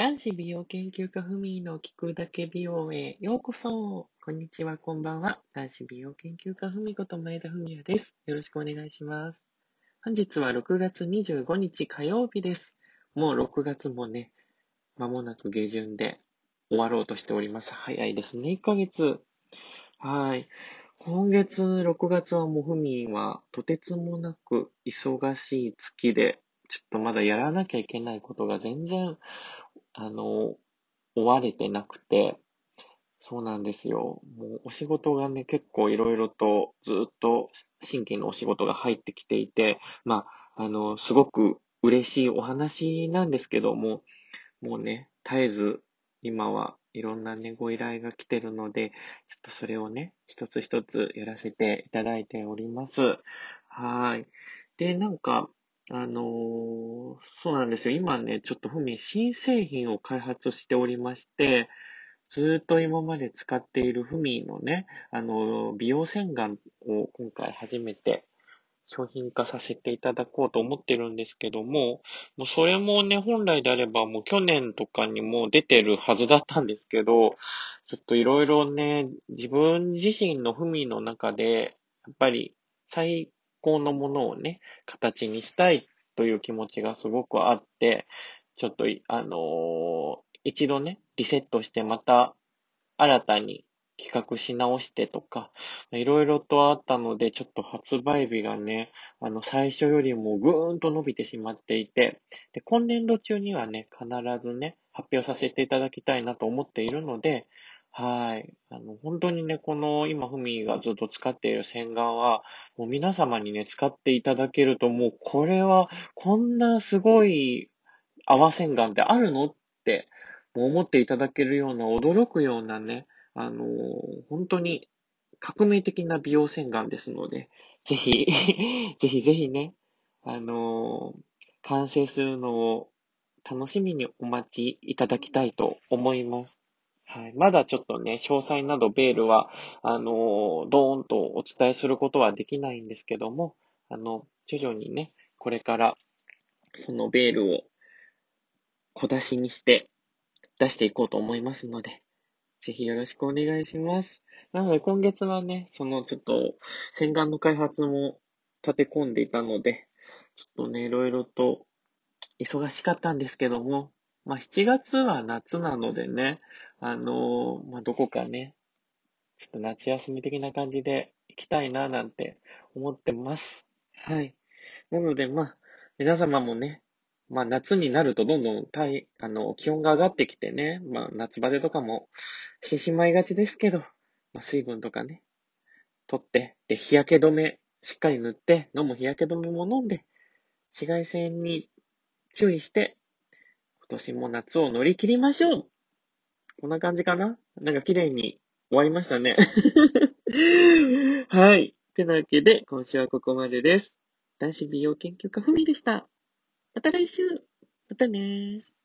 男子美容研究家ふみの聞くだけ美容へようこそ。こんにちは、こんばんは。男子美容研究家ふみこと前田文也です。よろしくお願いします。本日は6月25日火曜日です。もう6月もね、間もなく下旬で終わろうとしております。早いですね、1ヶ月。はい。今月6月はもうふみはとてつもなく忙しい月で、ちょっとまだやらなきゃいけないことが全然あの、追われてなくて、そうなんですよ。もうお仕事がね、結構いろいろとずっと新規のお仕事が入ってきていて、まあ、あの、すごく嬉しいお話なんですけども、もうね、絶えず今はいろんなね、ご依頼が来てるので、ちょっとそれをね、一つ一つやらせていただいております。はい。で、なんか、あのー、そうなんですよ。今ね、ちょっとふみ新製品を開発しておりまして、ずっと今まで使っているふみのね、あのー、美容洗顔を今回初めて商品化させていただこうと思ってるんですけども、もうそれもね、本来であればもう去年とかにも出てるはずだったんですけど、ちょっといろいろね、自分自身のふみの中で、やっぱり最高のものをね、形にしたいという気持ちがすごくあって、ちょっと、あのー、一度ね、リセットしてまた新たに企画し直してとか、いろいろとあったので、ちょっと発売日がね、あの、最初よりもぐーんと伸びてしまっていて、で、今年度中にはね、必ずね、発表させていただきたいなと思っているので、はい。あの、本当にね、この今、ふみがずっと使っている洗顔は、もう皆様にね、使っていただけると、もうこれは、こんなすごい泡洗顔ってあるのって、思っていただけるような、驚くようなね、あの本当に革命的な美容洗顔ですので、ぜひ ぜひぜひね、あの完成するのを楽しみにお待ちいただきたいと思います。はい。まだちょっとね、詳細などベールは、あの、ドーンとお伝えすることはできないんですけども、あの、徐々にね、これから、そのベールを小出しにして出していこうと思いますので、ぜひよろしくお願いします。なので今月はね、そのちょっと洗顔の開発も立て込んでいたので、ちょっとね、いろいろと忙しかったんですけども、まあ7月は夏なのでね、あのー、まあ、どこかね、ちょっと夏休み的な感じで行きたいななんて思ってます。はい。なので、まあ、皆様もね、まあ夏になるとどんどん体、あの、気温が上がってきてね、まあ夏バテとかもしてしまいがちですけど、まあ水分とかね、取って、で、日焼け止めしっかり塗って、飲む日焼け止めも飲んで、紫外線に注意して、年も夏を乗り切りましょうこんな感じかな？なんか綺麗に終わりましたね。はい。てなわけで、今週はここまでです。男子美容研究家ふみでした。また来週またねー